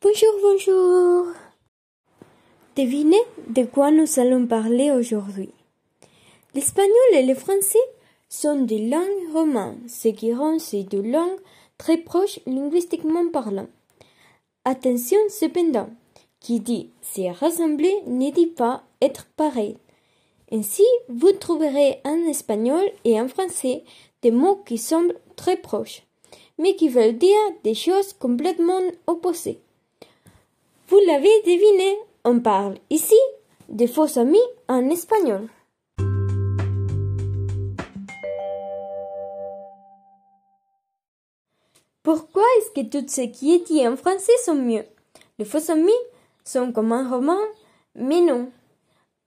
Bonjour, bonjour. Devinez de quoi nous allons parler aujourd'hui. L'espagnol et le français sont des langues romanes, ce qui rend ces deux langues très proches linguistiquement parlant. Attention cependant, qui dit se rassembler ne dit pas être pareil. Ainsi, vous trouverez en espagnol et en français des mots qui semblent très proches, mais qui veulent dire des choses complètement opposées. Vous l'avez deviné, on parle ici de faux amis en espagnol. Pourquoi est-ce que tout ce qui est dit en français sont mieux? Les faux amis sont comme un roman, mais non.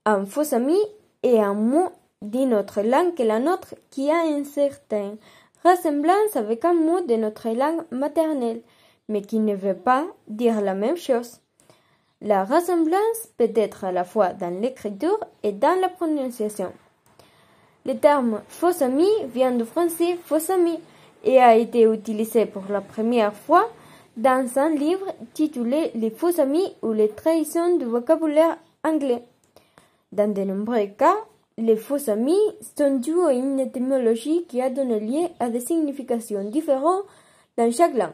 Un faux ami est un mot d'une autre langue que la nôtre qui a une certaine ressemblance avec un mot de notre langue maternelle, mais qui ne veut pas dire la même chose. La ressemblance peut être à la fois dans l'écriture et dans la prononciation. Le terme faux ami vient du français faux ami et a été utilisé pour la première fois dans un livre titulé Les faux amis ou les trahisons du vocabulaire anglais. Dans de nombreux cas, les faux amis sont dus à une étymologie qui a donné lieu à des significations différentes dans chaque langue.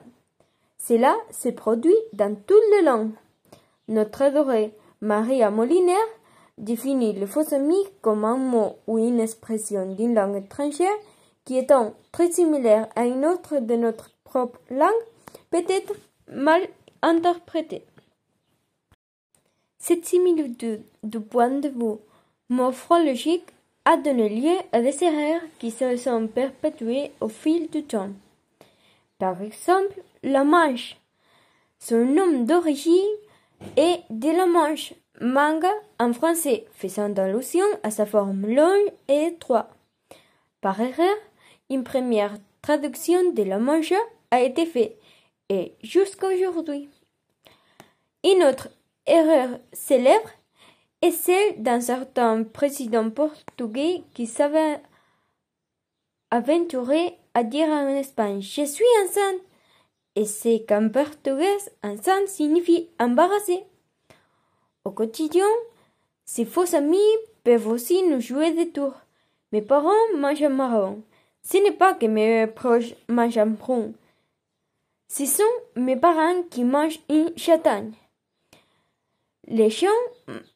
Cela se produit dans toutes les langues. Notre adorée Maria Moliner définit le faux ami comme un mot ou une expression d'une langue étrangère qui étant très similaire à une autre de notre propre langue peut être mal interprétée. Cette similitude du point de vue morphologique a donné lieu à des erreurs qui se sont perpétuées au fil du temps. Par exemple, la manche. Son nom d'origine est de la manche manga en français, faisant allusion à sa forme longue et étroite. Par erreur, une première traduction de la manche a été faite et jusqu'à aujourd'hui. Une autre erreur célèbre est celle d'un certain président portugais qui s'avait aventuré à dire en Espagne Je suis enceinte et c'est qu'en portugais enceinte signifie embarrassé. Au quotidien, ces faux amis peuvent aussi nous jouer des tours. Mes parents mangent marron. Ce n'est pas que mes proches mangent un brun. Ce sont mes parents qui mangent une châtaigne. Les chiens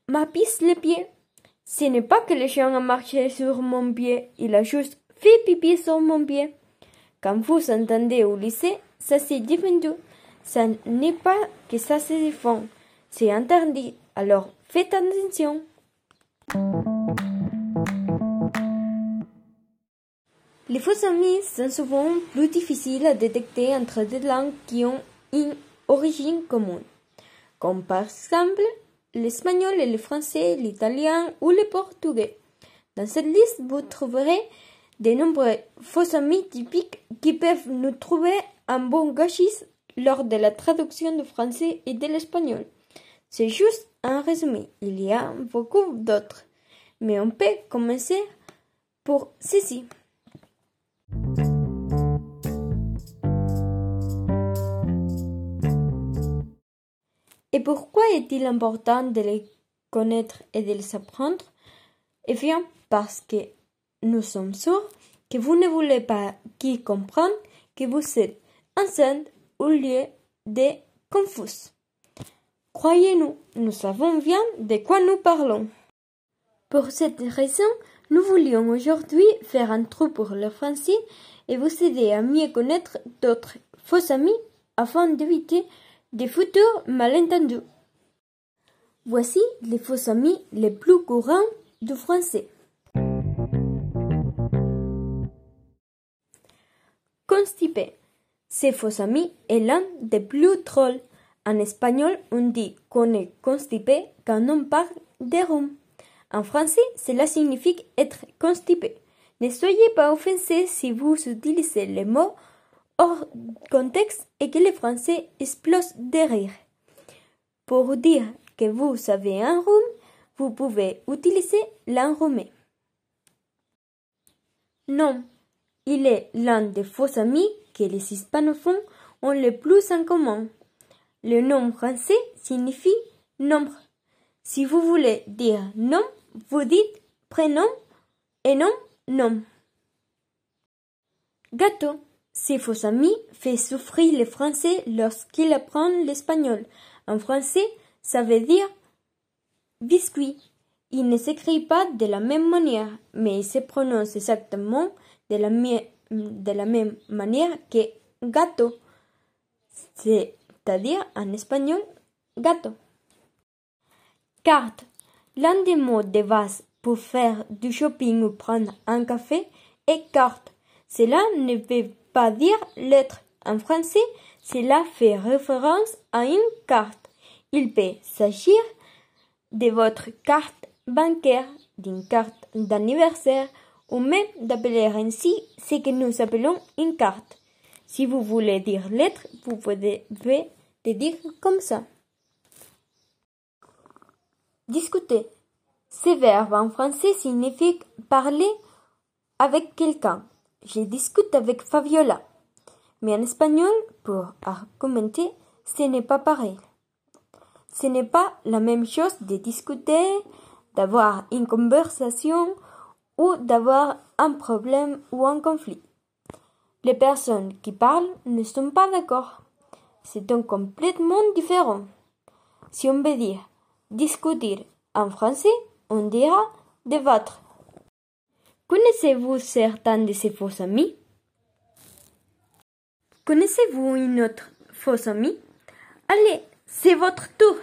m'apissent les pieds. Ce n'est pas que le chien a marché sur mon pied, il a juste fait pipi sur mon pied. Quand vous entendez au lycée, ça c'est défendu. Ça n'est pas que ça se défend. C'est interdit. Alors faites attention. Les faux amis sont souvent plus difficiles à détecter entre des langues qui ont une origine commune, comme par exemple l'espagnol et le français, l'italien ou le portugais. Dans cette liste, vous trouverez de nombreux faux amis typiques qui peuvent nous trouver un bon gâchis lors de la traduction du français et de l'espagnol. C'est juste un résumé. Il y a beaucoup d'autres. Mais on peut commencer pour ceci. Et pourquoi est-il important de les connaître et de les apprendre? Eh bien, parce que nous sommes sûrs que vous ne voulez pas qu'ils comprennent que vous êtes enceinte au lieu de confus. Croyez-nous, nous savons bien de quoi nous parlons. Pour cette raison, nous voulions aujourd'hui faire un trou pour le français et vous aider à mieux connaître d'autres faux amis afin d'éviter des futurs malentendus. Voici les faux amis les plus courants du français. Constipé. Ce faux ami est l'un des plus drôles. En espagnol, on dit qu'on est constipé quand on parle de rhume. En français, cela signifie être constipé. Ne soyez pas offensés si vous utilisez les mots hors contexte et que les Français explosent de rire. Pour dire que vous avez un rhume, vous pouvez utiliser l'enrhumé. Non, il est l'un des faux amis que les hispanophones ont le plus en commun. Le nom français signifie nombre. Si vous voulez dire nom, vous dites prénom et nom, nom. Gâteau. Si vos amis fait souffrir le français lorsqu'ils apprennent l'espagnol. En français, ça veut dire biscuit. Il ne s'écrit pas de la même manière, mais il se prononce exactement de la, même manière que gâteau, c'est-à-dire en espagnol gâteau. Carte. L'un des mots de base pour faire du shopping ou prendre un café est carte. Cela ne veut pas dire lettre. En français, cela fait référence à une carte. Il peut s'agir de votre carte bancaire, d'une carte d'anniversaire ou même d'appeler ainsi ce que nous appelons une carte. Si vous voulez dire lettre, vous pouvez le dire comme ça. Discuter. Ce verbe en français signifie parler avec quelqu'un. Je discute avec Fabiola. Mais en espagnol, pour argumenter, ce n'est pas pareil. Ce n'est pas la même chose de discuter, d'avoir une conversation ou d'avoir un problème ou un conflit. Les personnes qui parlent ne sont pas d'accord. C'est donc complètement différent. Si on veut dire discuter en français, on dira débattre. Connaissez-vous certains de ces faux amis? Connaissez-vous une autre fausse amie? Allez, c'est votre tour